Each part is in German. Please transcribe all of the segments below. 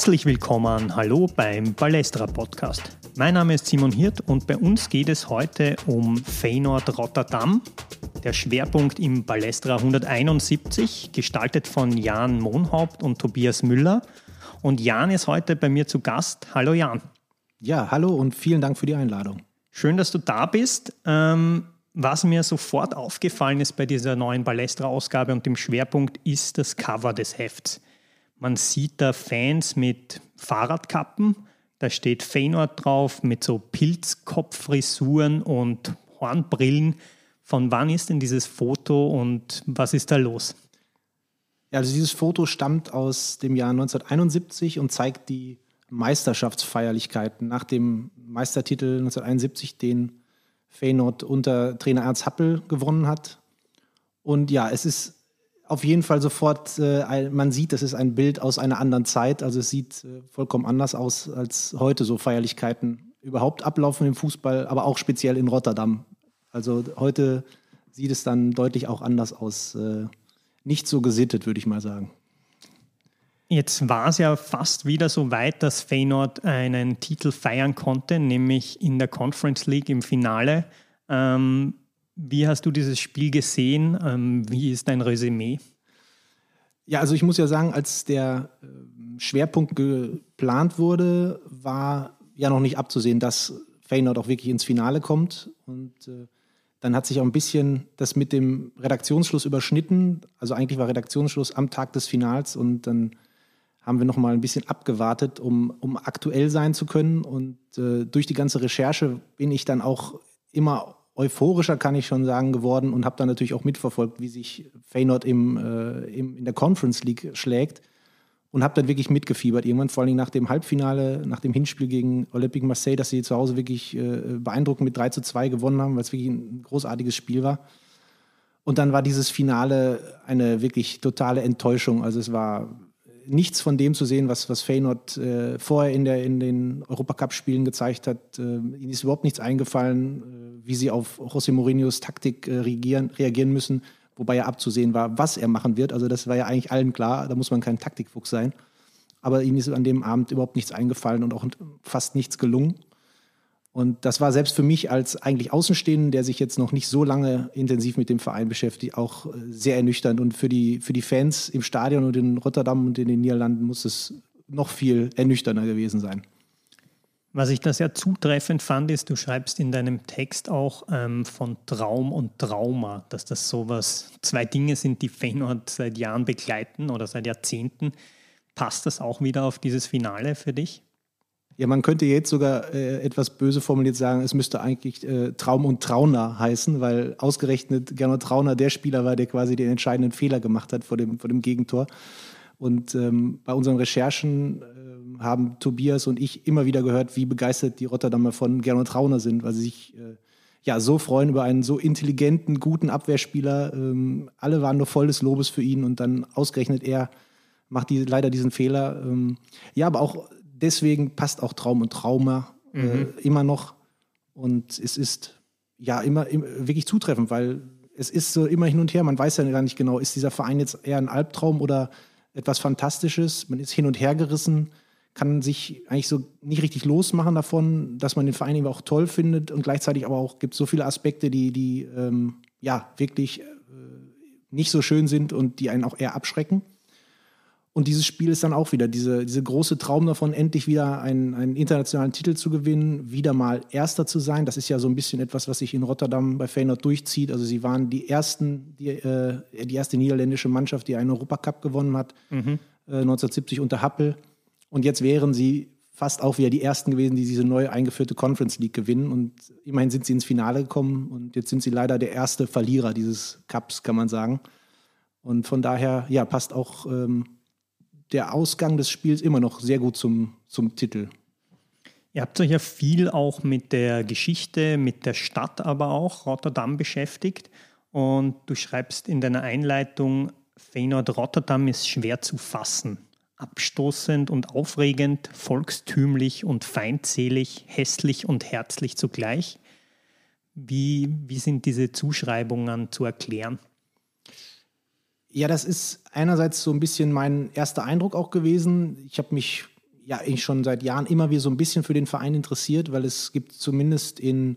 Herzlich willkommen, hallo beim Balestra Podcast. Mein Name ist Simon Hirt und bei uns geht es heute um Feyenoord Rotterdam. Der Schwerpunkt im Balestra 171, gestaltet von Jan Monhaupt und Tobias Müller. Und Jan ist heute bei mir zu Gast. Hallo Jan. Ja, hallo und vielen Dank für die Einladung. Schön, dass du da bist. Ähm, was mir sofort aufgefallen ist bei dieser neuen Balestra-Ausgabe und dem Schwerpunkt ist das Cover des Hefts. Man sieht da Fans mit Fahrradkappen, da steht Feyenoord drauf mit so Pilzkopffrisuren und Hornbrillen. Von wann ist denn dieses Foto und was ist da los? Ja, also dieses Foto stammt aus dem Jahr 1971 und zeigt die Meisterschaftsfeierlichkeiten nach dem Meistertitel 1971, den Feyenoord unter Trainer Ernst Happel gewonnen hat. Und ja, es ist auf jeden Fall sofort, äh, man sieht, das ist ein Bild aus einer anderen Zeit. Also es sieht äh, vollkommen anders aus, als heute so Feierlichkeiten überhaupt ablaufen im Fußball, aber auch speziell in Rotterdam. Also heute sieht es dann deutlich auch anders aus. Äh, nicht so gesittet, würde ich mal sagen. Jetzt war es ja fast wieder so weit, dass Feyenoord einen Titel feiern konnte, nämlich in der Conference League im Finale. Ähm, wie hast du dieses Spiel gesehen? Ähm, wie ist dein Resümee? Ja, also ich muss ja sagen, als der ähm, Schwerpunkt geplant wurde, war ja noch nicht abzusehen, dass Feyenoord auch wirklich ins Finale kommt. Und äh, dann hat sich auch ein bisschen das mit dem Redaktionsschluss überschnitten. Also eigentlich war Redaktionsschluss am Tag des Finals und dann haben wir noch mal ein bisschen abgewartet, um, um aktuell sein zu können. Und äh, durch die ganze Recherche bin ich dann auch immer euphorischer, kann ich schon sagen, geworden und habe dann natürlich auch mitverfolgt, wie sich Feyenoord im, äh, im, in der Conference League schlägt und habe dann wirklich mitgefiebert. Irgendwann vor allem nach dem Halbfinale, nach dem Hinspiel gegen Olympique Marseille, dass sie zu Hause wirklich äh, beeindruckend mit 3 zu 2 gewonnen haben, weil es wirklich ein großartiges Spiel war. Und dann war dieses Finale eine wirklich totale Enttäuschung. Also es war nichts von dem zu sehen, was, was Feyenoord äh, vorher in, der, in den Europacup-Spielen gezeigt hat. Äh, ihnen ist überhaupt nichts eingefallen, wie sie auf José Mourinhos Taktik äh, reagieren, reagieren müssen, wobei ja abzusehen war, was er machen wird. Also das war ja eigentlich allen klar, da muss man kein Taktikfuchs sein. Aber ihnen ist an dem Abend überhaupt nichts eingefallen und auch fast nichts gelungen. Und das war selbst für mich als eigentlich Außenstehenden, der sich jetzt noch nicht so lange intensiv mit dem Verein beschäftigt, auch äh, sehr ernüchternd. Und für die, für die Fans im Stadion und in Rotterdam und in den Niederlanden muss es noch viel ernüchternder gewesen sein. Was ich da sehr zutreffend fand, ist, du schreibst in deinem Text auch ähm, von Traum und Trauma, dass das sowas, zwei Dinge sind, die Feyenoord seit Jahren begleiten oder seit Jahrzehnten. Passt das auch wieder auf dieses Finale für dich? Ja, man könnte jetzt sogar äh, etwas böse formuliert sagen, es müsste eigentlich äh, Traum und Trauner heißen, weil ausgerechnet Gernot Trauner der Spieler war, der quasi den entscheidenden Fehler gemacht hat vor dem, vor dem Gegentor. Und ähm, bei unseren Recherchen haben Tobias und ich immer wieder gehört, wie begeistert die Rotterdamer von Gernot Trauner sind, weil sie sich äh, ja so freuen über einen so intelligenten, guten Abwehrspieler. Ähm, alle waren nur voll des Lobes für ihn und dann ausgerechnet er macht die, leider diesen Fehler. Ähm, ja, aber auch deswegen passt auch Traum und Trauma äh, mhm. immer noch. Und es ist ja immer, immer, wirklich zutreffend, weil es ist so immer hin und her. Man weiß ja gar nicht genau, ist dieser Verein jetzt eher ein Albtraum oder etwas Fantastisches? Man ist hin und her gerissen, kann sich eigentlich so nicht richtig losmachen davon, dass man den Verein eben auch toll findet und gleichzeitig aber auch gibt es so viele Aspekte, die, die ähm, ja wirklich äh, nicht so schön sind und die einen auch eher abschrecken. Und dieses Spiel ist dann auch wieder diese, diese große Traum davon, endlich wieder einen, einen internationalen Titel zu gewinnen, wieder mal Erster zu sein. Das ist ja so ein bisschen etwas, was sich in Rotterdam bei Feyenoord durchzieht. Also sie waren die ersten, die, äh, die erste niederländische Mannschaft, die einen Europacup gewonnen hat, mhm. äh, 1970 unter Happel. Und jetzt wären sie fast auch wieder die ersten gewesen, die diese neu eingeführte Conference League gewinnen. Und immerhin sind sie ins Finale gekommen und jetzt sind sie leider der erste Verlierer dieses Cups, kann man sagen. Und von daher, ja, passt auch. Ähm, der Ausgang des Spiels immer noch sehr gut zum, zum Titel. Ihr habt euch ja viel auch mit der Geschichte, mit der Stadt aber auch, Rotterdam, beschäftigt. Und du schreibst in deiner Einleitung, Feyenoord Rotterdam ist schwer zu fassen. Abstoßend und aufregend, volkstümlich und feindselig, hässlich und herzlich zugleich. Wie, wie sind diese Zuschreibungen zu erklären? Ja, das ist einerseits so ein bisschen mein erster Eindruck auch gewesen. Ich habe mich ja eigentlich schon seit Jahren immer wieder so ein bisschen für den Verein interessiert, weil es gibt zumindest in,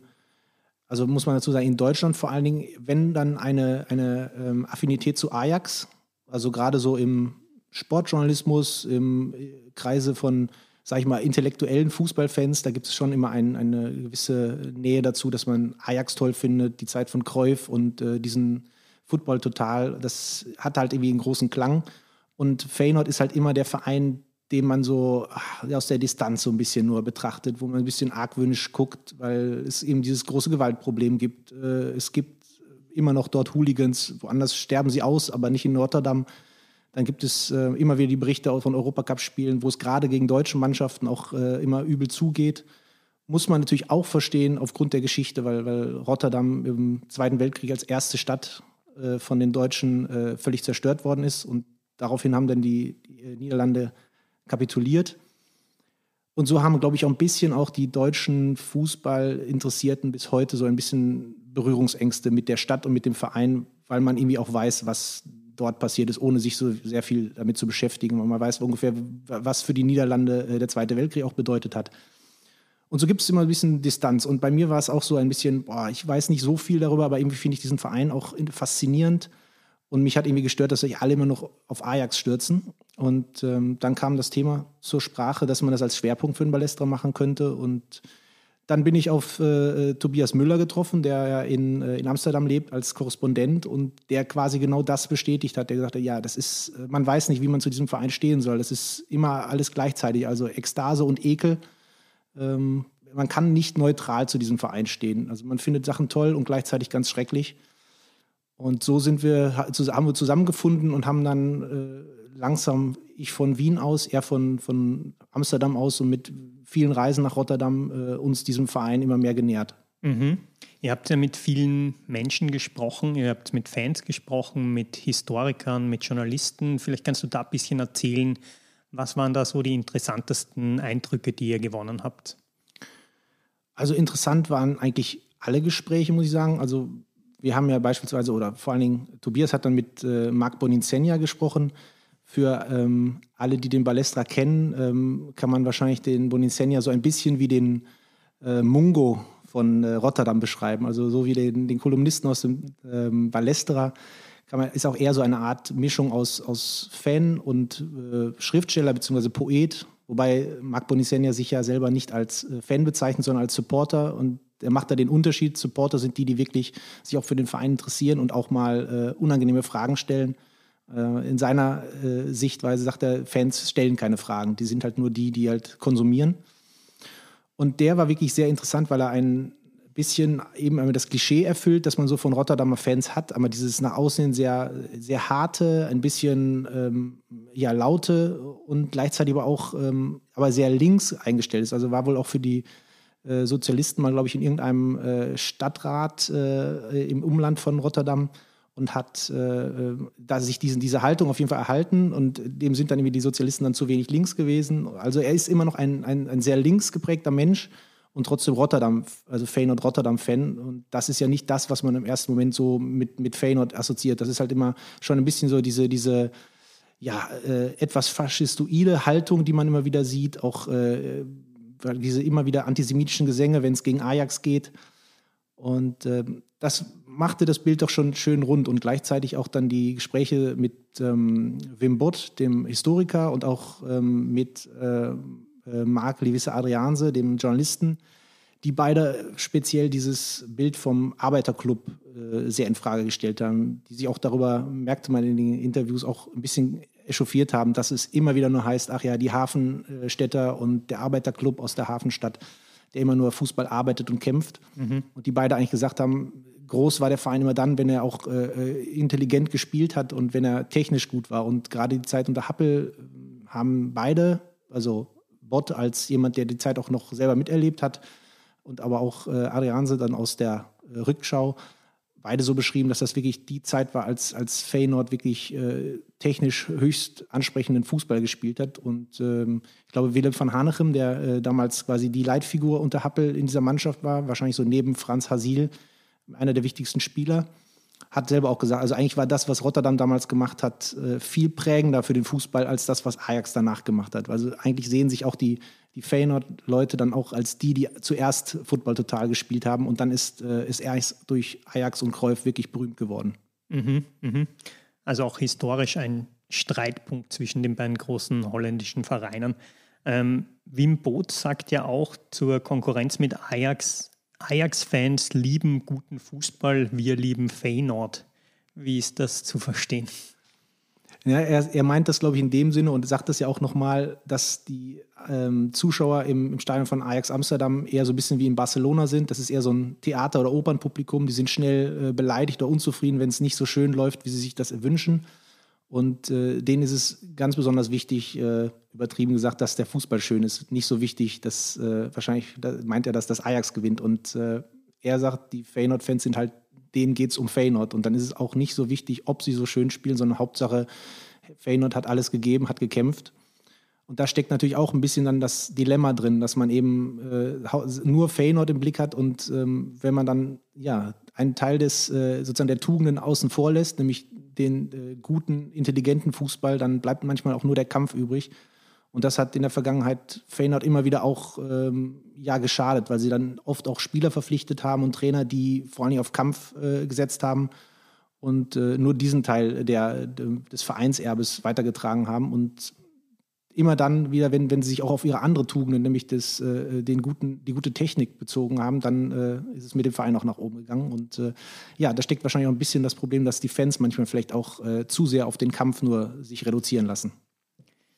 also muss man dazu sagen, in Deutschland vor allen Dingen, wenn dann eine, eine ähm, Affinität zu Ajax, also gerade so im Sportjournalismus, im Kreise von, sag ich mal, intellektuellen Fußballfans, da gibt es schon immer ein, eine gewisse Nähe dazu, dass man Ajax toll findet, die Zeit von Cruyff und äh, diesen Football total, das hat halt irgendwie einen großen Klang. Und Feyenoord ist halt immer der Verein, den man so ach, aus der Distanz so ein bisschen nur betrachtet, wo man ein bisschen argwöhnisch guckt, weil es eben dieses große Gewaltproblem gibt. Äh, es gibt immer noch dort Hooligans, woanders sterben sie aus, aber nicht in Rotterdam. Dann gibt es äh, immer wieder die Berichte von Europacup-Spielen, wo es gerade gegen deutsche Mannschaften auch äh, immer übel zugeht. Muss man natürlich auch verstehen aufgrund der Geschichte, weil, weil Rotterdam im Zweiten Weltkrieg als erste Stadt äh, von den Deutschen äh, völlig zerstört worden ist. Und daraufhin haben dann die, die äh, Niederlande kapituliert. Und so haben, glaube ich, auch ein bisschen auch die deutschen Fußballinteressierten bis heute so ein bisschen Berührungsängste mit der Stadt und mit dem Verein, weil man irgendwie auch weiß, was dort passiert ist, ohne sich so sehr viel damit zu beschäftigen. Und man weiß ungefähr, was für die Niederlande der Zweite Weltkrieg auch bedeutet hat. Und so gibt es immer ein bisschen Distanz. Und bei mir war es auch so ein bisschen, boah, ich weiß nicht so viel darüber, aber irgendwie finde ich diesen Verein auch faszinierend. Und mich hat irgendwie gestört, dass sich alle immer noch auf Ajax stürzen. Und ähm, dann kam das Thema zur Sprache, dass man das als Schwerpunkt für den Ballestra machen könnte. Und dann bin ich auf äh, äh, Tobias Müller getroffen, der ja in, äh, in Amsterdam lebt als Korrespondent und der quasi genau das bestätigt hat. Der gesagt hat, ja, das ist, äh, man weiß nicht, wie man zu diesem Verein stehen soll. Das ist immer alles gleichzeitig, also Ekstase und Ekel ähm, man kann nicht neutral zu diesem Verein stehen. Also man findet Sachen toll und gleichzeitig ganz schrecklich. Und so sind wir, haben wir zusammengefunden und haben dann äh, langsam, ich von Wien aus, er von, von Amsterdam aus und mit vielen Reisen nach Rotterdam äh, uns diesem Verein immer mehr genähert. Mhm. Ihr habt ja mit vielen Menschen gesprochen, ihr habt mit Fans gesprochen, mit Historikern, mit Journalisten. Vielleicht kannst du da ein bisschen erzählen, was waren da so die interessantesten Eindrücke, die ihr gewonnen habt? Also interessant waren eigentlich alle Gespräche, muss ich sagen. Also wir haben ja beispielsweise, oder vor allen Dingen Tobias hat dann mit äh, Marc Boninsegna gesprochen. Für ähm, alle, die den Balestra kennen, ähm, kann man wahrscheinlich den Boninsegna so ein bisschen wie den äh, Mungo von äh, Rotterdam beschreiben. Also so wie den, den Kolumnisten aus dem ähm, Balestra man, ist auch eher so eine Art Mischung aus, aus Fan und äh, Schriftsteller bzw. Poet, wobei Marc Bonisenia sich ja selber nicht als äh, Fan bezeichnet, sondern als Supporter und er macht da den Unterschied. Supporter sind die, die wirklich sich auch für den Verein interessieren und auch mal äh, unangenehme Fragen stellen. Äh, in seiner äh, Sichtweise sagt er, Fans stellen keine Fragen, die sind halt nur die, die halt konsumieren. Und der war wirklich sehr interessant, weil er einen bisschen eben das Klischee erfüllt, das man so von Rotterdamer Fans hat, aber dieses nach außen sehr, sehr harte, ein bisschen ähm, ja, laute und gleichzeitig aber auch ähm, aber sehr links eingestellt ist. Also war wohl auch für die äh, Sozialisten mal, glaube ich, in irgendeinem äh, Stadtrat äh, im Umland von Rotterdam und hat äh, äh, da sich diesen, diese Haltung auf jeden Fall erhalten und dem sind dann irgendwie die Sozialisten dann zu wenig links gewesen. Also er ist immer noch ein, ein, ein sehr links geprägter Mensch und trotzdem Rotterdam, also Feyenoord Rotterdam-Fan. Und das ist ja nicht das, was man im ersten Moment so mit, mit Feyenoord assoziiert. Das ist halt immer schon ein bisschen so diese, diese ja, äh, etwas faschistoide Haltung, die man immer wieder sieht, auch äh, diese immer wieder antisemitischen Gesänge, wenn es gegen Ajax geht. Und äh, das machte das Bild doch schon schön rund und gleichzeitig auch dann die Gespräche mit ähm, Wim Bott, dem Historiker, und auch ähm, mit äh, äh, Marc Levisse Adrianse, dem Journalisten, die beide speziell dieses Bild vom Arbeiterclub äh, sehr in Frage gestellt haben, die sich auch darüber, merkte man in den Interviews, auch ein bisschen echauffiert haben, dass es immer wieder nur heißt, ach ja, die Hafenstädter und der Arbeiterclub aus der Hafenstadt, der immer nur Fußball arbeitet und kämpft. Mhm. Und die beide eigentlich gesagt haben, groß war der Verein immer dann, wenn er auch äh, intelligent gespielt hat und wenn er technisch gut war. Und gerade die Zeit unter Happel haben beide, also Bott als jemand, der die Zeit auch noch selber miterlebt hat und aber auch äh, Arianse dann aus der äh, Rückschau beide so beschrieben, dass das wirklich die Zeit war, als, als Feyenoord wirklich äh, technisch höchst ansprechenden Fußball gespielt hat. Und ähm, ich glaube, Willem van Hanechem, der äh, damals quasi die Leitfigur unter Happel in dieser Mannschaft war, wahrscheinlich so neben Franz Hasil, einer der wichtigsten Spieler, hat selber auch gesagt, also eigentlich war das, was Rotterdam damals gemacht hat, äh, viel prägender für den Fußball als das, was Ajax danach gemacht hat. Also eigentlich sehen sich auch die, die Feyenoord-Leute dann auch als die, die zuerst Football total gespielt haben und dann ist, äh, ist er durch Ajax und Cruyff wirklich berühmt geworden. Mhm, mhm. Also auch historisch ein Streitpunkt zwischen den beiden großen holländischen Vereinen. Ähm, Wim Boot sagt ja auch zur Konkurrenz mit Ajax, Ajax-Fans lieben guten Fußball, wir lieben Feyenoord. Wie ist das zu verstehen? Ja, er, er meint das, glaube ich, in dem Sinne und sagt das ja auch nochmal, dass die ähm, Zuschauer im, im Stadion von Ajax Amsterdam eher so ein bisschen wie in Barcelona sind. Das ist eher so ein Theater- oder Opernpublikum. Die sind schnell äh, beleidigt oder unzufrieden, wenn es nicht so schön läuft, wie sie sich das wünschen. Und äh, denen ist es ganz besonders wichtig, äh, übertrieben gesagt, dass der Fußball schön ist. Nicht so wichtig, dass äh, wahrscheinlich da meint er, dass das Ajax gewinnt. Und äh, er sagt, die Feyenoord-Fans sind halt, denen geht es um Feyenoord. Und dann ist es auch nicht so wichtig, ob sie so schön spielen, sondern Hauptsache, Feyenoord hat alles gegeben, hat gekämpft. Und da steckt natürlich auch ein bisschen dann das Dilemma drin, dass man eben äh, nur Feyenoord im Blick hat und ähm, wenn man dann ja einen Teil des äh, sozusagen der Tugenden außen vor lässt, nämlich den äh, guten, intelligenten Fußball, dann bleibt manchmal auch nur der Kampf übrig. Und das hat in der Vergangenheit Feyenoord immer wieder auch ähm, ja, geschadet, weil sie dann oft auch Spieler verpflichtet haben und Trainer, die vor allem auf Kampf äh, gesetzt haben und äh, nur diesen Teil der, des Vereinserbes weitergetragen haben. Und immer dann wieder, wenn, wenn sie sich auch auf ihre andere Tugenden, nämlich das, äh, den guten, die gute Technik bezogen haben, dann äh, ist es mit dem Verein auch nach oben gegangen. Und äh, ja, da steckt wahrscheinlich auch ein bisschen das Problem, dass die Fans manchmal vielleicht auch äh, zu sehr auf den Kampf nur sich reduzieren lassen.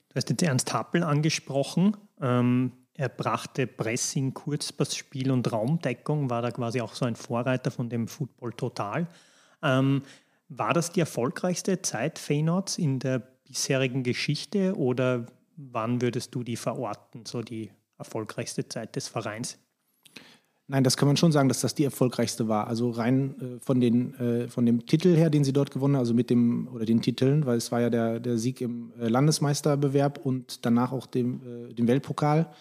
Du hast jetzt Ernst Happel angesprochen. Ähm, er brachte Pressing, Kurzpassspiel und Raumdeckung, war da quasi auch so ein Vorreiter von dem Football Total. Ähm, war das die erfolgreichste Zeit Feyenoords in der bisherigen Geschichte oder wann würdest du die verorten, so die erfolgreichste Zeit des Vereins? Nein, das kann man schon sagen, dass das die erfolgreichste war. Also rein äh, von, den, äh, von dem Titel her, den sie dort gewonnen haben, also mit dem, oder den Titeln, weil es war ja der, der Sieg im äh, Landesmeisterbewerb und danach auch dem, äh, dem Weltpokal.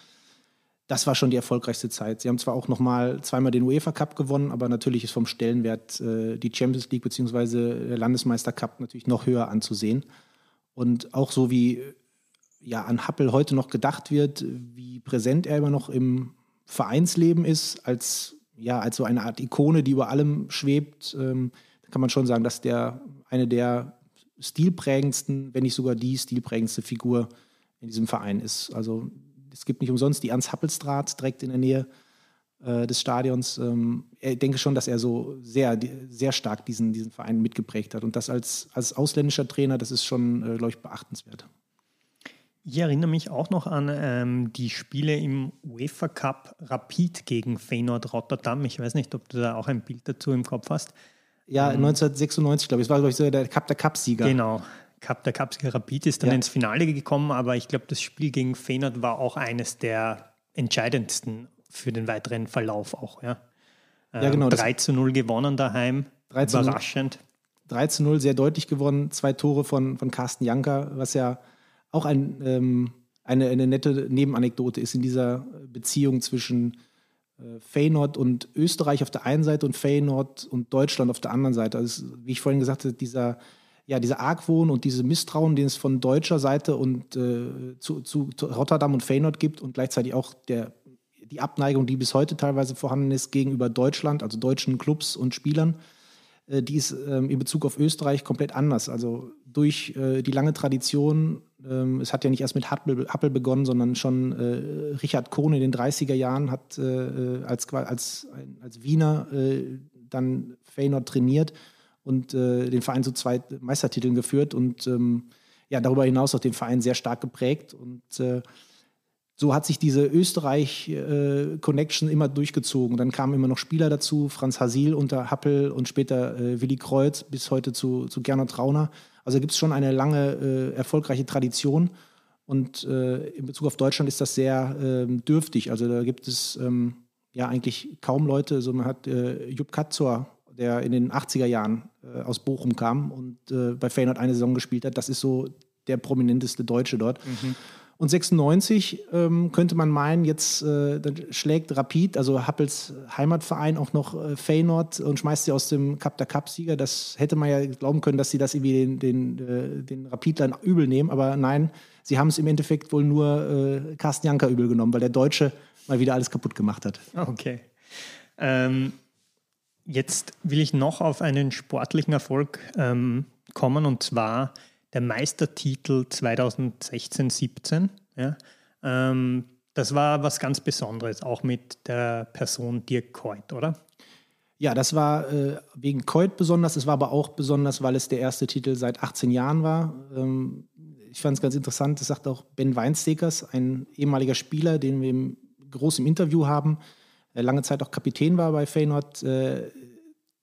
Das war schon die erfolgreichste Zeit. Sie haben zwar auch noch mal zweimal den UEFA Cup gewonnen, aber natürlich ist vom Stellenwert äh, die Champions League bzw. der Landesmeister Cup natürlich noch höher anzusehen. Und auch so wie ja, an Happel heute noch gedacht wird, wie präsent er immer noch im Vereinsleben ist, als, ja, als so eine Art Ikone, die über allem schwebt, ähm, kann man schon sagen, dass der eine der stilprägendsten, wenn nicht sogar die stilprägendste Figur in diesem Verein ist. Also es gibt nicht umsonst die Ernst-Happelstraat direkt in der Nähe äh, des Stadions. Ähm, ich denke schon, dass er so sehr, sehr stark diesen, diesen Verein mitgeprägt hat. Und das als, als ausländischer Trainer, das ist schon, äh, glaube ich, beachtenswert. Ich erinnere mich auch noch an ähm, die Spiele im UEFA Cup Rapid gegen Feyenoord Rotterdam. Ich weiß nicht, ob du da auch ein Bild dazu im Kopf hast. Ja, ähm, 1996, glaube ich. Es war, glaube ich, so der Cup der Cup-Sieger. Genau. Cup der Cup-Sieger Rapid ist dann ja. ins Finale gekommen, aber ich glaube, das Spiel gegen Feyenoord war auch eines der entscheidendsten für den weiteren Verlauf auch. Ja, ähm, ja genau. 3 zu 0 gewonnen daheim. 3 Überraschend. 3 zu 0, sehr deutlich gewonnen. Zwei Tore von, von Carsten Janker, was ja auch ein, ähm, eine, eine nette Nebenanekdote ist in dieser Beziehung zwischen äh, Feyenoord und Österreich auf der einen Seite und Feyenoord und Deutschland auf der anderen Seite. Also, wie ich vorhin gesagt habe, dieser, ja, dieser Argwohn und diese Misstrauen, den es von deutscher Seite und äh, zu, zu, Rotterdam und Feyenoord gibt und gleichzeitig auch der, die Abneigung, die bis heute teilweise vorhanden ist gegenüber Deutschland, also deutschen Clubs und Spielern, äh, die ist ähm, in Bezug auf Österreich komplett anders. Also durch äh, die lange Tradition ähm, es hat ja nicht erst mit Happel, Happel begonnen, sondern schon äh, Richard Kohn in den 30er Jahren hat äh, als, als, als Wiener äh, dann Feyenoord trainiert und äh, den Verein zu zwei Meistertiteln geführt und ähm, ja, darüber hinaus auch den Verein sehr stark geprägt. Und äh, so hat sich diese Österreich-Connection immer durchgezogen. Dann kamen immer noch Spieler dazu, Franz Hasil unter Happel und später äh, Willi Kreuz bis heute zu, zu Gernot Trauner. Also gibt es schon eine lange, äh, erfolgreiche Tradition. Und äh, in Bezug auf Deutschland ist das sehr ähm, dürftig. Also da gibt es ähm, ja eigentlich kaum Leute. Also man hat äh, Jupp Katzor, der in den 80er Jahren äh, aus Bochum kam und äh, bei Feyenoord eine Saison gespielt hat. Das ist so der prominenteste Deutsche dort. Mhm. Und 96 ähm, könnte man meinen, jetzt äh, schlägt Rapid, also Happels Heimatverein, auch noch äh, Feyenoord und schmeißt sie aus dem Cup der Cup-Sieger. Das hätte man ja glauben können, dass sie das irgendwie den, den, äh, den Rapidlern übel nehmen. Aber nein, sie haben es im Endeffekt wohl nur äh, Carsten Janker übel genommen, weil der Deutsche mal wieder alles kaputt gemacht hat. Okay. Ähm, jetzt will ich noch auf einen sportlichen Erfolg ähm, kommen und zwar der Meistertitel 2016-17. Ja, ähm, das war was ganz Besonderes, auch mit der Person Dirk Keut, oder? Ja, das war äh, wegen Keut besonders. Es war aber auch besonders, weil es der erste Titel seit 18 Jahren war. Ähm, ich fand es ganz interessant, das sagt auch Ben Weinstekers, ein ehemaliger Spieler, den wir im, groß im Interview haben, lange Zeit auch Kapitän war bei Feyenoord. Äh,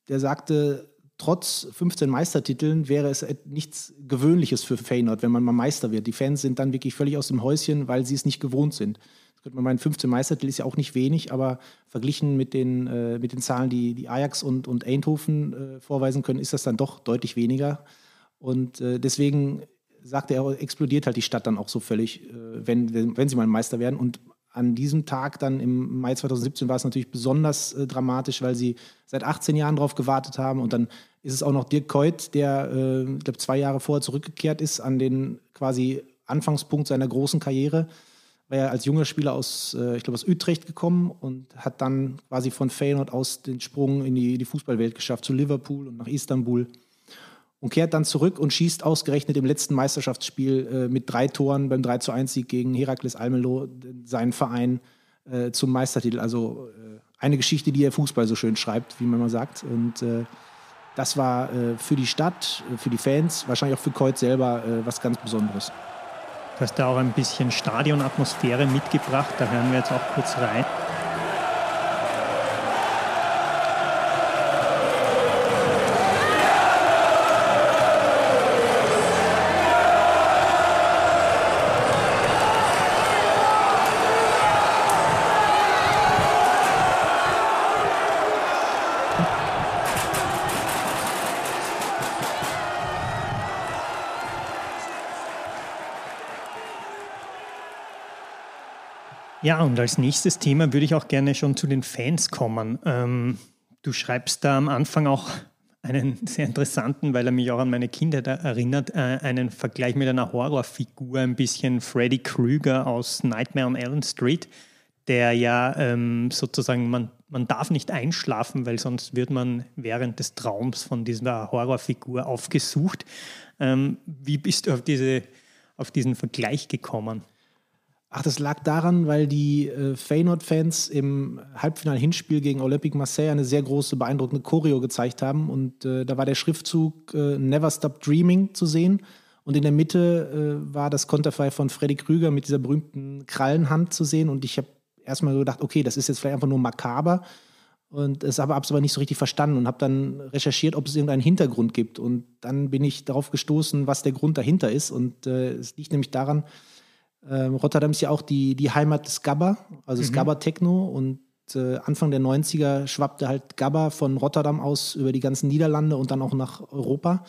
der sagte, trotz 15 Meistertiteln wäre es nichts Gewöhnliches für Feyenoord, wenn man mal Meister wird. Die Fans sind dann wirklich völlig aus dem Häuschen, weil sie es nicht gewohnt sind. Das könnte man meinen, 15 Meistertitel ist ja auch nicht wenig, aber verglichen mit den, äh, mit den Zahlen, die, die Ajax und, und Eindhoven äh, vorweisen können, ist das dann doch deutlich weniger. Und äh, deswegen sagte er, explodiert halt die Stadt dann auch so völlig, äh, wenn, wenn sie mal Meister werden. Und an diesem Tag dann im Mai 2017 war es natürlich besonders äh, dramatisch, weil sie seit 18 Jahren darauf gewartet haben. Und dann ist es auch noch Dirk Keut, der, äh, ich glaube, zwei Jahre vorher zurückgekehrt ist an den quasi Anfangspunkt seiner großen Karriere. War er als junger Spieler aus, äh, ich glaube, aus Utrecht gekommen und hat dann quasi von Feyenoord aus den Sprung in die, die Fußballwelt geschafft, zu Liverpool und nach Istanbul und kehrt dann zurück und schießt ausgerechnet im letzten Meisterschaftsspiel äh, mit drei Toren beim 3 zu 1 Sieg gegen Herakles Almelo seinen Verein äh, zum Meistertitel. Also äh, eine Geschichte, die der Fußball so schön schreibt, wie man mal sagt. Und äh, das war äh, für die Stadt, äh, für die Fans, wahrscheinlich auch für Keut selber was ganz Besonderes. Du hast da auch ein bisschen Stadionatmosphäre mitgebracht, da hören wir jetzt auch kurz rein. Ja, und als nächstes Thema würde ich auch gerne schon zu den Fans kommen. Ähm, du schreibst da am Anfang auch einen sehr interessanten, weil er mich auch an meine Kindheit erinnert, äh, einen Vergleich mit einer Horrorfigur, ein bisschen Freddy Krueger aus Nightmare on Elm Street, der ja ähm, sozusagen, man, man darf nicht einschlafen, weil sonst wird man während des Traums von dieser Horrorfigur aufgesucht. Ähm, wie bist du auf, diese, auf diesen Vergleich gekommen? Ach, das lag daran, weil die äh, Feyenoord-Fans im Halbfinal-Hinspiel gegen Olympique Marseille eine sehr große, beeindruckende Choreo gezeigt haben. Und äh, da war der Schriftzug äh, Never Stop Dreaming zu sehen. Und in der Mitte äh, war das Konterfei von Freddy Krüger mit dieser berühmten Krallenhand zu sehen. Und ich habe erstmal gedacht, okay, das ist jetzt vielleicht einfach nur makaber. Und es habe es aber nicht so richtig verstanden und habe dann recherchiert, ob es irgendeinen Hintergrund gibt. Und dann bin ich darauf gestoßen, was der Grund dahinter ist. Und äh, es liegt nämlich daran, ähm, Rotterdam ist ja auch die, die Heimat des Gabba, also mhm. Gabba Techno. Und äh, Anfang der 90er schwappte halt Gabba von Rotterdam aus über die ganzen Niederlande und dann auch nach Europa.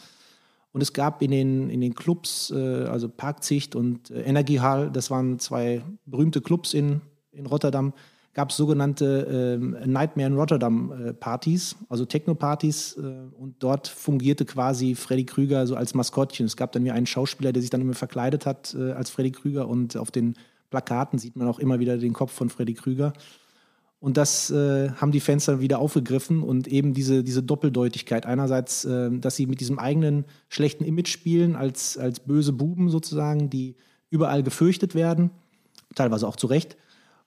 Und es gab in den, in den Clubs, äh, also Parkzicht und äh, Energiehall, das waren zwei berühmte Clubs in, in Rotterdam, gab es sogenannte äh, Nightmare in Rotterdam äh, also Techno-Partys. Äh, und dort fungierte quasi Freddy Krüger so als Maskottchen. Es gab dann mir einen Schauspieler, der sich dann immer verkleidet hat äh, als Freddy Krüger. Und auf den Plakaten sieht man auch immer wieder den Kopf von Freddy Krüger. Und das äh, haben die Fans dann wieder aufgegriffen und eben diese, diese Doppeldeutigkeit. Einerseits, äh, dass sie mit diesem eigenen schlechten Image spielen, als, als böse Buben sozusagen, die überall gefürchtet werden, teilweise auch zu Recht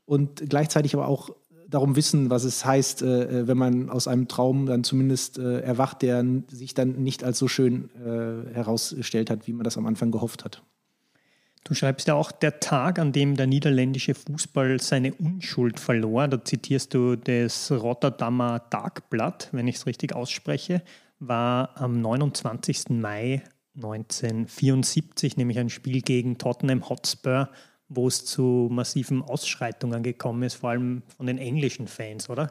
und gleichzeitig aber auch darum wissen, was es heißt, äh, äh, wenn man aus einem Traum dann zumindest äh, erwacht, der sich dann nicht als so schön äh, herausgestellt hat, wie man das am Anfang gehofft hat. Du schreibst ja auch der Tag, an dem der niederländische Fußball seine Unschuld verlor. Da zitierst du das Rotterdamer Tagblatt, wenn ich es richtig ausspreche, war am 29. Mai 1974, nämlich ein Spiel gegen Tottenham Hotspur wo es zu massiven Ausschreitungen gekommen ist, vor allem von den englischen Fans, oder?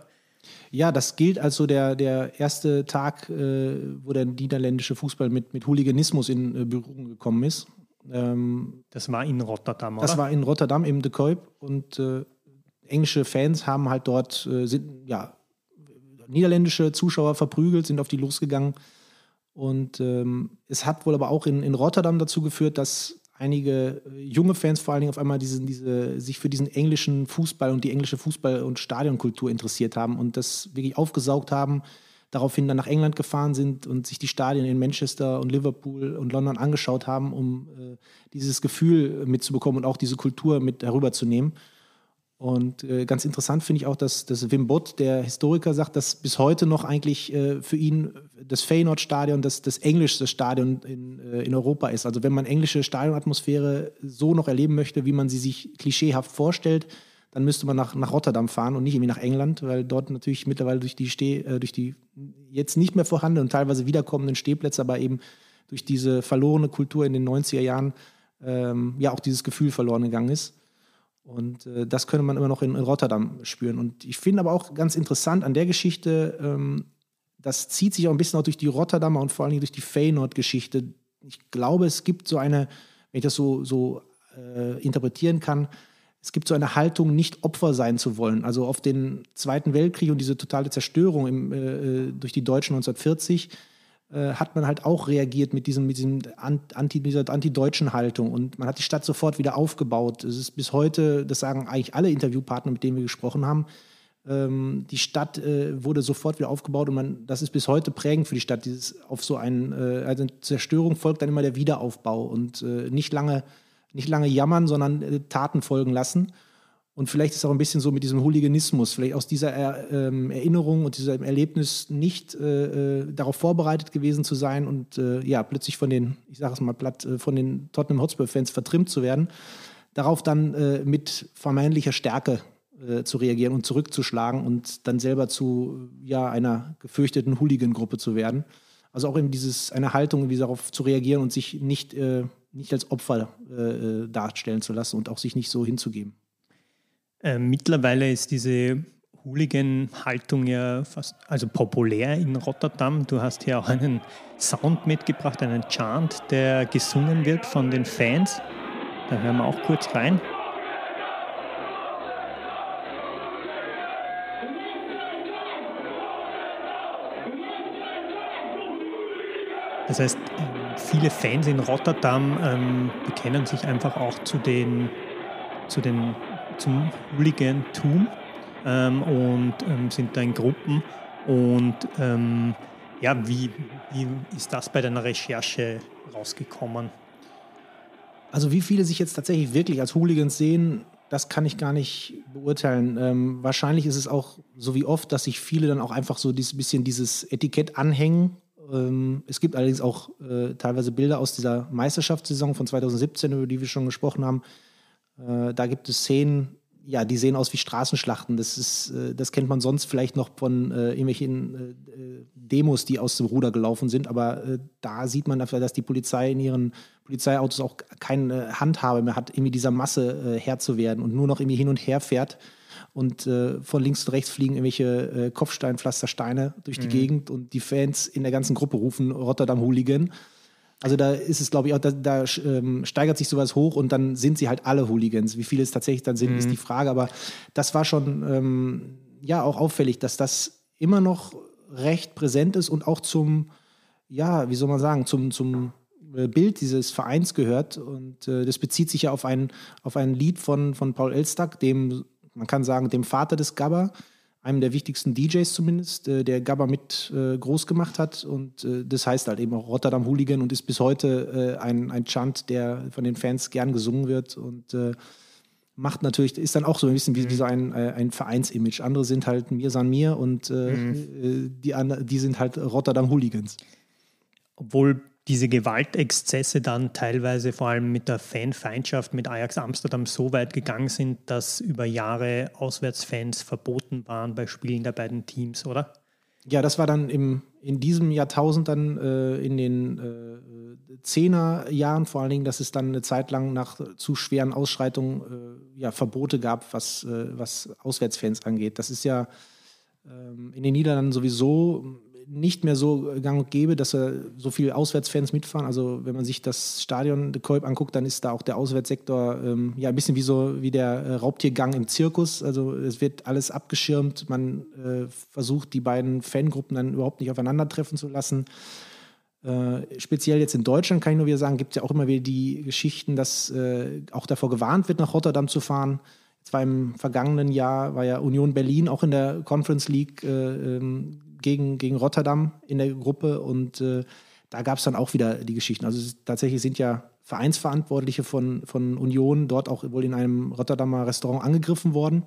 Ja, das gilt als so der, der erste Tag, äh, wo der niederländische Fußball mit, mit Hooliganismus in äh, Berührung gekommen ist. Ähm, das war in Rotterdam, oder? Das war in Rotterdam im De Kuip und äh, englische Fans haben halt dort, äh, sind, ja, niederländische Zuschauer verprügelt, sind auf die losgegangen. Und ähm, es hat wohl aber auch in, in Rotterdam dazu geführt, dass einige äh, junge Fans vor allen Dingen auf einmal diesen, diese, sich für diesen englischen Fußball und die englische Fußball- und Stadionkultur interessiert haben und das wirklich aufgesaugt haben, daraufhin dann nach England gefahren sind und sich die Stadien in Manchester und Liverpool und London angeschaut haben, um äh, dieses Gefühl mitzubekommen und auch diese Kultur mit herüberzunehmen. Und äh, ganz interessant finde ich auch, dass, dass Wim Bott, der Historiker, sagt, dass bis heute noch eigentlich äh, für ihn das Feyenoord-Stadion das, das englischste Stadion in, äh, in Europa ist. Also wenn man englische Stadionatmosphäre so noch erleben möchte, wie man sie sich klischeehaft vorstellt, dann müsste man nach, nach Rotterdam fahren und nicht irgendwie nach England, weil dort natürlich mittlerweile durch die, Steh, äh, durch die jetzt nicht mehr vorhandenen und teilweise wiederkommenden Stehplätze, aber eben durch diese verlorene Kultur in den 90er Jahren ähm, ja auch dieses Gefühl verloren gegangen ist. Und äh, das könnte man immer noch in, in, Rotterdam spüren. Und ich finde aber auch ganz interessant an der Geschichte, ähm, das zieht sich auch ein bisschen auch durch die Rotterdamer und vor allen Dingen durch die Feyenoord-Geschichte. Ich glaube, es gibt so eine, wenn ich das so, so äh, interpretieren kann, es gibt so eine Haltung, nicht Opfer sein zu wollen. Also auf den Zweiten Weltkrieg und diese totale Zerstörung im, äh, äh durch die Deutschen 1940 äh, hat man halt auch reagiert mit, diesem, mit diesem anti, dieser anti-deutschen Haltung. Und man hat die Stadt sofort wieder aufgebaut. Es ist bis heute, das sagen eigentlich alle Interviewpartner, mit denen wir gesprochen haben, ähm, die Stadt äh, wurde sofort wieder aufgebaut und man, das ist bis heute prägend für die Stadt. Dieses auf so ein, äh, also Zerstörung folgt dann immer der Wiederaufbau und äh, nicht lange, nicht lange jammern, sondern äh, Taten folgen lassen. Und vielleicht ist auch ein bisschen so mit diesem Hooliganismus, vielleicht aus dieser er, ähm, Erinnerung und diesem Erlebnis nicht äh, äh, darauf vorbereitet gewesen zu sein und äh, ja, plötzlich von den, ich sage es mal platt, äh, von den Tottenham Hotspur-Fans vertrimmt zu werden, darauf dann äh, mit vermeintlicher Stärke äh, zu reagieren und zurückzuschlagen und dann selber zu ja, einer gefürchteten Hooligan-Gruppe zu werden. Also auch eben dieses, eine Haltung, wie darauf zu reagieren und sich nicht, nicht als Opfer darstellen zu lassen und auch sich nicht so hinzugeben. Äh, mittlerweile ist diese Hooligan-Haltung ja fast also populär in Rotterdam. Du hast hier auch einen Sound mitgebracht, einen Chant, der gesungen wird von den Fans. Da hören wir auch kurz rein. Das heißt, ähm, viele Fans in Rotterdam ähm, bekennen sich einfach auch zu den, zu den zum Hooligantum ähm, und ähm, sind da in Gruppen. Und ähm, ja, wie, wie ist das bei deiner Recherche rausgekommen? Also wie viele sich jetzt tatsächlich wirklich als Hooligans sehen, das kann ich gar nicht beurteilen. Ähm, wahrscheinlich ist es auch so wie oft, dass sich viele dann auch einfach so ein bisschen dieses Etikett anhängen. Ähm, es gibt allerdings auch äh, teilweise Bilder aus dieser Meisterschaftssaison von 2017, über die wir schon gesprochen haben, äh, da gibt es Szenen, ja, die sehen aus wie Straßenschlachten. Das, ist, äh, das kennt man sonst vielleicht noch von äh, irgendwelchen äh, Demos, die aus dem Ruder gelaufen sind. Aber äh, da sieht man dafür, dass die Polizei in ihren Polizeiautos auch keine Handhabe mehr hat, irgendwie dieser Masse äh, Herr zu werden und nur noch irgendwie hin und her fährt. Und äh, von links und rechts fliegen irgendwelche Kopfsteinpflastersteine durch die mhm. Gegend und die Fans in der ganzen Gruppe rufen Rotterdam Hooligan. Also da ist es, glaube ich, auch, da, da ähm, steigert sich sowas hoch und dann sind sie halt alle Hooligans. Wie viele es tatsächlich dann sind, mhm. ist die Frage. Aber das war schon ähm, ja auch auffällig, dass das immer noch recht präsent ist und auch zum, ja, wie soll man sagen, zum, zum äh, Bild dieses Vereins gehört. Und äh, das bezieht sich ja auf ein, auf ein Lied von, von Paul Elstack, dem, man kann sagen, dem Vater des Gabba einem der wichtigsten DJs zumindest, äh, der Gabba mit äh, groß gemacht hat. Und äh, das heißt halt eben auch Rotterdam Hooligan und ist bis heute äh, ein, ein Chant, der von den Fans gern gesungen wird und äh, macht natürlich, ist dann auch so ein bisschen wie, mhm. wie so ein, äh, ein Vereinsimage. Andere sind halt Mir San Mir und mhm. die, die sind halt Rotterdam Hooligans. Obwohl diese Gewaltexzesse dann teilweise vor allem mit der Fanfeindschaft mit Ajax Amsterdam so weit gegangen sind, dass über Jahre Auswärtsfans verboten waren bei Spielen der beiden Teams, oder? Ja, das war dann im, in diesem Jahrtausend dann äh, in den äh, Zehnerjahren vor allen Dingen, dass es dann eine Zeit lang nach zu schweren Ausschreitungen äh, ja, Verbote gab, was, äh, was Auswärtsfans angeht. Das ist ja ähm, in den Niederlanden sowieso nicht mehr so gang und gäbe, dass so viele Auswärtsfans mitfahren. Also wenn man sich das Stadion de Kolb anguckt, dann ist da auch der Auswärtssektor ähm, ja ein bisschen wie so wie der äh, Raubtiergang im Zirkus. Also es wird alles abgeschirmt. Man äh, versucht die beiden Fangruppen dann überhaupt nicht aufeinandertreffen zu lassen. Äh, speziell jetzt in Deutschland kann ich nur wieder sagen, gibt es ja auch immer wieder die Geschichten, dass äh, auch davor gewarnt wird, nach Rotterdam zu fahren. Jetzt war im vergangenen Jahr war ja Union Berlin auch in der Conference League äh, ähm, gegen, gegen Rotterdam in der Gruppe und äh, da gab es dann auch wieder die Geschichten. Also tatsächlich sind ja Vereinsverantwortliche von, von Union dort auch wohl in einem Rotterdamer Restaurant angegriffen worden.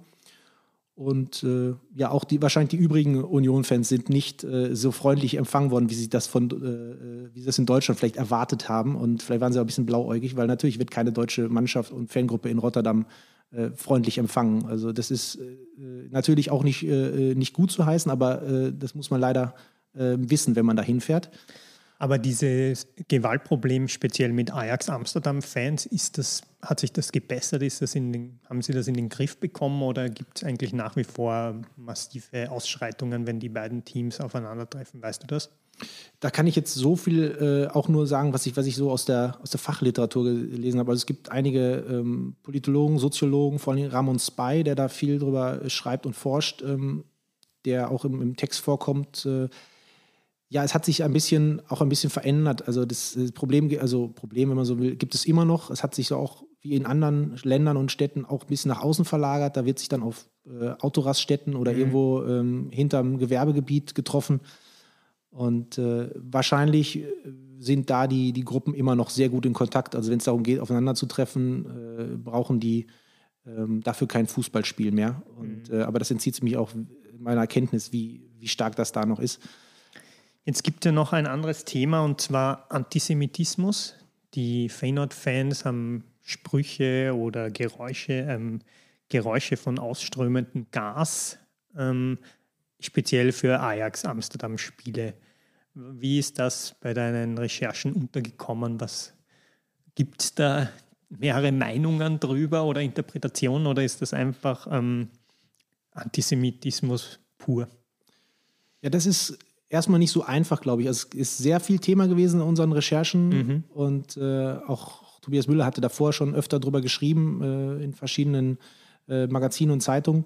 Und äh, ja, auch die wahrscheinlich die übrigen Union-Fans sind nicht äh, so freundlich empfangen worden, wie sie das von, äh, wie sie das in Deutschland vielleicht erwartet haben. Und vielleicht waren sie auch ein bisschen blauäugig, weil natürlich wird keine deutsche Mannschaft und Fangruppe in Rotterdam äh, freundlich empfangen. Also das ist äh, natürlich auch nicht, äh, nicht gut zu heißen, aber das muss man leider wissen, wenn man da hinfährt. Aber dieses Gewaltproblem speziell mit Ajax Amsterdam-Fans, ist das, hat sich das gebessert? Ist das in den, haben Sie das in den Griff bekommen oder gibt es eigentlich nach wie vor massive Ausschreitungen, wenn die beiden Teams aufeinandertreffen? Weißt du das? Da kann ich jetzt so viel äh, auch nur sagen, was ich, was ich so aus der, aus der Fachliteratur gelesen habe. Also es gibt einige ähm, Politologen, Soziologen, vor allem Ramon Spy, der da viel drüber schreibt und forscht, ähm, der auch im, im Text vorkommt. Äh, ja, es hat sich ein bisschen, auch ein bisschen verändert. Also das, das Problem, also Problem, wenn man so will, gibt es immer noch. Es hat sich auch wie in anderen Ländern und Städten auch ein bisschen nach außen verlagert. Da wird sich dann auf äh, Autoraststätten oder mhm. irgendwo ähm, hinterm Gewerbegebiet getroffen. Und äh, wahrscheinlich äh, sind da die, die Gruppen immer noch sehr gut in Kontakt. Also wenn es darum geht, aufeinander zu treffen, äh, brauchen die ähm, dafür kein Fußballspiel mehr. Und, mhm. äh, aber das entzieht sich mich auch meiner Erkenntnis, wie, wie stark das da noch ist. Jetzt gibt es ja noch ein anderes Thema und zwar Antisemitismus. Die Feyenoord-Fans haben Sprüche oder Geräusche, ähm, Geräusche von ausströmendem Gas, ähm, speziell für Ajax Amsterdam-Spiele. Wie ist das bei deinen Recherchen untergekommen? Was gibt es da mehrere Meinungen drüber oder Interpretationen oder ist das einfach ähm, Antisemitismus pur? Ja, das ist erstmal nicht so einfach, glaube ich. Also es ist sehr viel Thema gewesen in unseren Recherchen mhm. und äh, auch Tobias Müller hatte davor schon öfter darüber geschrieben äh, in verschiedenen äh, Magazinen und Zeitungen.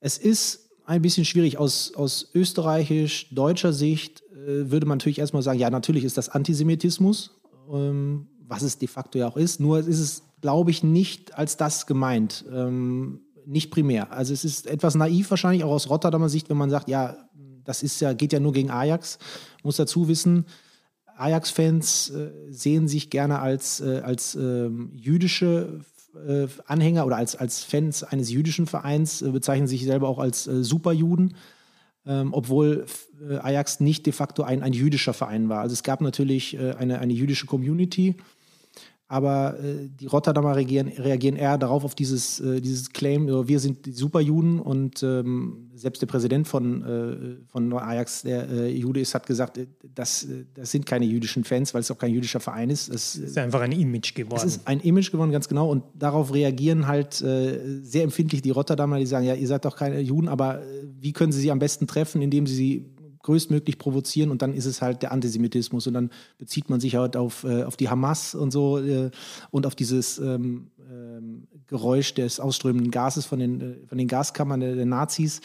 Es ist ein bisschen schwierig. Aus, aus österreichisch-deutscher Sicht äh, würde man natürlich erstmal sagen, ja, natürlich ist das Antisemitismus, ähm, was es de facto ja auch ist. Nur ist es, glaube ich, nicht als das gemeint. Ähm, nicht primär. Also es ist etwas naiv wahrscheinlich auch aus Rotterdamer Sicht, wenn man sagt, ja, das ist ja, geht ja nur gegen Ajax. Muss dazu wissen, Ajax-Fans äh, sehen sich gerne als, äh, als ähm, jüdische äh, Anhänger oder als, als Fans eines jüdischen Vereins, äh, bezeichnen sich selber auch als äh, Superjuden, ähm, obwohl äh, Ajax nicht de facto ein, ein jüdischer Verein war. Also es gab natürlich eine, eine jüdische Community, aber äh, die Rotterdamer reagieren, reagieren, eher darauf, auf dieses, äh, dieses Claim, so, wir sind die Superjuden und ähm, selbst der Präsident von, äh, von Ajax, der äh, Jude ist, hat gesagt, äh, das, äh, das sind keine jüdischen Fans, weil es auch kein jüdischer Verein ist. Es ist einfach ein Image geworden. Es ist ein Image geworden, ganz genau. Und darauf reagieren halt sehr empfindlich die Rotterdamer, die sagen, ja, ihr seid doch keine Juden, aber wie können sie sie am besten treffen, indem sie sie größtmöglich provozieren und dann ist es halt der Antisemitismus und dann bezieht man sich halt auf, äh, auf die Hamas und so äh, und auf dieses ähm, ähm, Geräusch des ausströmenden Gases von den, äh, von den Gaskammern der, der, Nazis.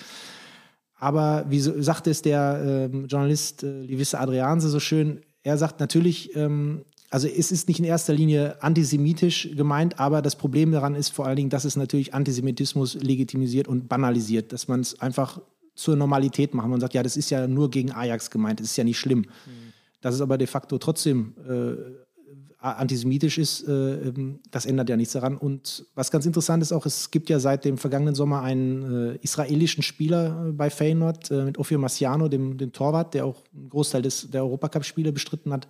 Aber wie so, sagt es der ähm, Journalist äh, Livisse Adrianse so schön, er sagt natürlich, ähm, also es ist nicht in erster Linie antisemitisch gemeint, aber das Problem daran ist vor allen Dingen, dass es natürlich Antisemitismus legitimisiert und banalisiert, dass man es einfach zur Normalität machen. Man sagt, ja, das ist ja nur gegen Ajax gemeint, das ist ja nicht schlimm. Mhm. Dass es aber de facto trotzdem äh, antisemitisch ist, äh, ähm, das ändert ja nichts daran. Und was ganz interessant ist auch, es gibt ja seit dem vergangenen Sommer einen äh, israelischen Spieler äh, bei Feyenoord äh, mit Ofir Marciano, dem, dem Torwart, der auch einen Großteil des, der Europacup-Spiele bestritten hat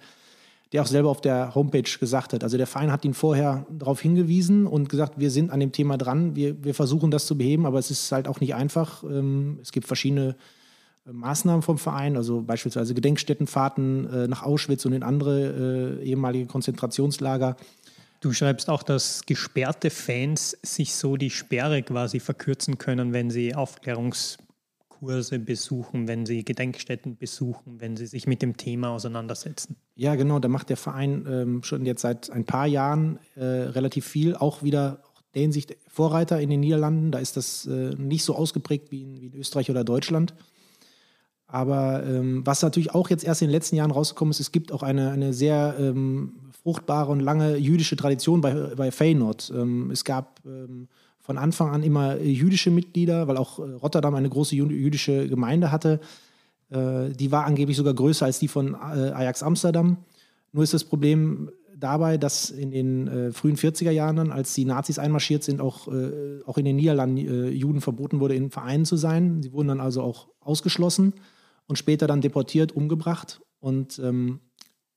der auch selber auf der Homepage gesagt hat. Also der Verein hat ihn vorher darauf hingewiesen und gesagt, wir sind an dem Thema dran, wir, wir versuchen das zu beheben, aber es ist halt auch nicht einfach. Ähm, es gibt verschiedene äh, Maßnahmen vom Verein, also beispielsweise Gedenkstättenfahrten äh, nach Auschwitz und in andere äh, ehemalige Konzentrationslager. Du schreibst auch, dass gesperrte Fans sich so die Sperre quasi verkürzen können, wenn sie Aufklärungs Kurse besuchen, wenn sie Gedenkstätten besuchen, wenn sie sich mit dem Thema auseinandersetzen? Ja, genau. Da macht der Verein ähm, schon jetzt seit ein paar Jahren äh, relativ viel. Auch wieder der Hinsicht Vorreiter in den Niederlanden. Da ist das äh, nicht so ausgeprägt wie in, wie in, Österreich oder Deutschland. Aber ähm, was natürlich auch jetzt erst in den letzten Jahren rausgekommen ist, es gibt auch eine, eine sehr ähm, fruchtbare und lange jüdische Tradition bei, bei Feyenoord. Ähm, es gab ähm, von Anfang an immer jüdische Mitglieder, weil auch äh, Rotterdam eine große jüdische Gemeinde hatte. Äh, die war angeblich sogar größer als die von äh, Ajax Amsterdam. Nur ist das Problem dabei, dass in den äh, frühen 40er Jahren, als die Nazis einmarschiert sind, auch, äh, auch in den Niederlanden äh, Juden verboten wurde, in Vereinen zu sein. Sie wurden dann also auch ausgeschlossen und später dann deportiert, umgebracht. Und ähm,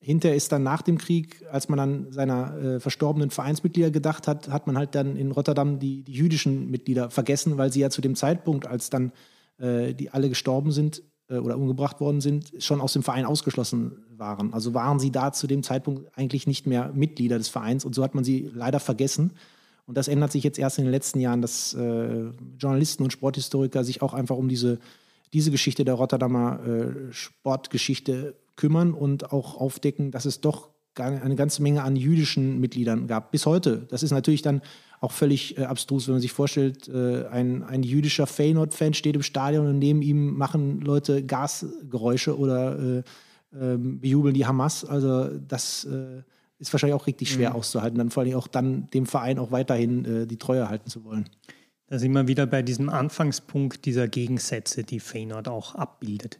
hinterher ist dann nach dem Krieg, als man an seiner äh, verstorbenen Vereinsmitglieder gedacht hat, hat man halt dann in Rotterdam die, die jüdischen Mitglieder vergessen, weil sie ja zu dem Zeitpunkt, als dann äh, die alle gestorben sind äh, oder umgebracht worden sind, schon aus dem Verein ausgeschlossen waren. Also waren sie da zu dem Zeitpunkt eigentlich nicht mehr Mitglieder des Vereins und so hat man sie leider vergessen. Und das ändert sich jetzt erst in den letzten Jahren, dass äh, Journalisten und Sporthistoriker sich auch einfach um diese, diese Geschichte der Rotterdamer äh, Sportgeschichte kümmern und auch aufdecken, dass es doch eine ganze Menge an jüdischen Mitgliedern gab. Bis heute. Das ist natürlich dann auch völlig äh, abstrus, wenn man sich vorstellt, äh, ein, ein jüdischer Feyenoord-Fan steht im Stadion und neben ihm machen Leute Gasgeräusche oder äh, ähm, bejubeln die Hamas. Also das äh, ist wahrscheinlich auch richtig schwer mhm. auszuhalten, dann vor allem auch dann dem Verein auch weiterhin äh, die Treue halten zu wollen. Da sind wir wieder bei diesem Anfangspunkt dieser Gegensätze, die Feyenoord auch abbildet.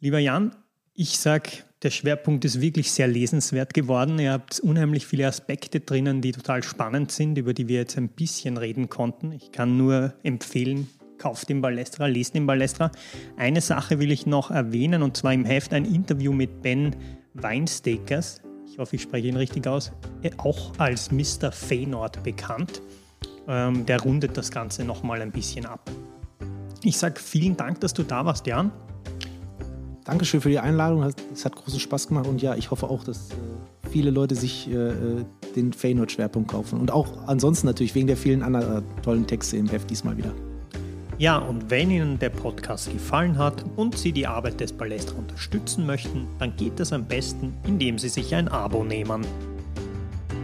Lieber Jan, ich sage, der Schwerpunkt ist wirklich sehr lesenswert geworden. Ihr habt unheimlich viele Aspekte drinnen, die total spannend sind, über die wir jetzt ein bisschen reden konnten. Ich kann nur empfehlen, kauft den Ballestra, lest den Ballestra. Eine Sache will ich noch erwähnen und zwar im Heft ein Interview mit Ben Weinstakers. Ich hoffe, ich spreche ihn richtig aus. Auch als Mr. Feynord bekannt. Ähm, der rundet das Ganze nochmal ein bisschen ab. Ich sage vielen Dank, dass du da warst, Jan. Dankeschön für die Einladung. Es hat großen Spaß gemacht und ja, ich hoffe auch, dass äh, viele Leute sich äh, äh, den Feyenoord-Schwerpunkt kaufen. Und auch ansonsten natürlich wegen der vielen anderen tollen Texte im Heft diesmal wieder. Ja, und wenn Ihnen der Podcast gefallen hat und Sie die Arbeit des Ballestra unterstützen möchten, dann geht das am besten, indem Sie sich ein Abo nehmen.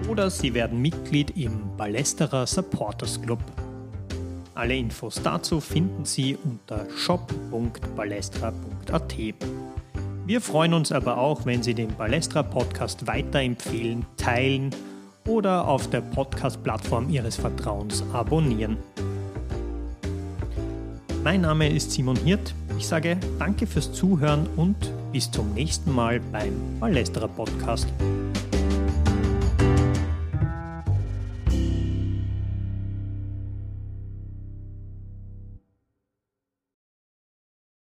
Oder Sie werden Mitglied im Ballesterer Supporters Club. Alle Infos dazu finden Sie unter shop.balestra.at. Wir freuen uns aber auch, wenn Sie den Balestra Podcast weiterempfehlen, teilen oder auf der Podcast-Plattform Ihres Vertrauens abonnieren. Mein Name ist Simon Hirt. Ich sage danke fürs Zuhören und bis zum nächsten Mal beim Balestra Podcast.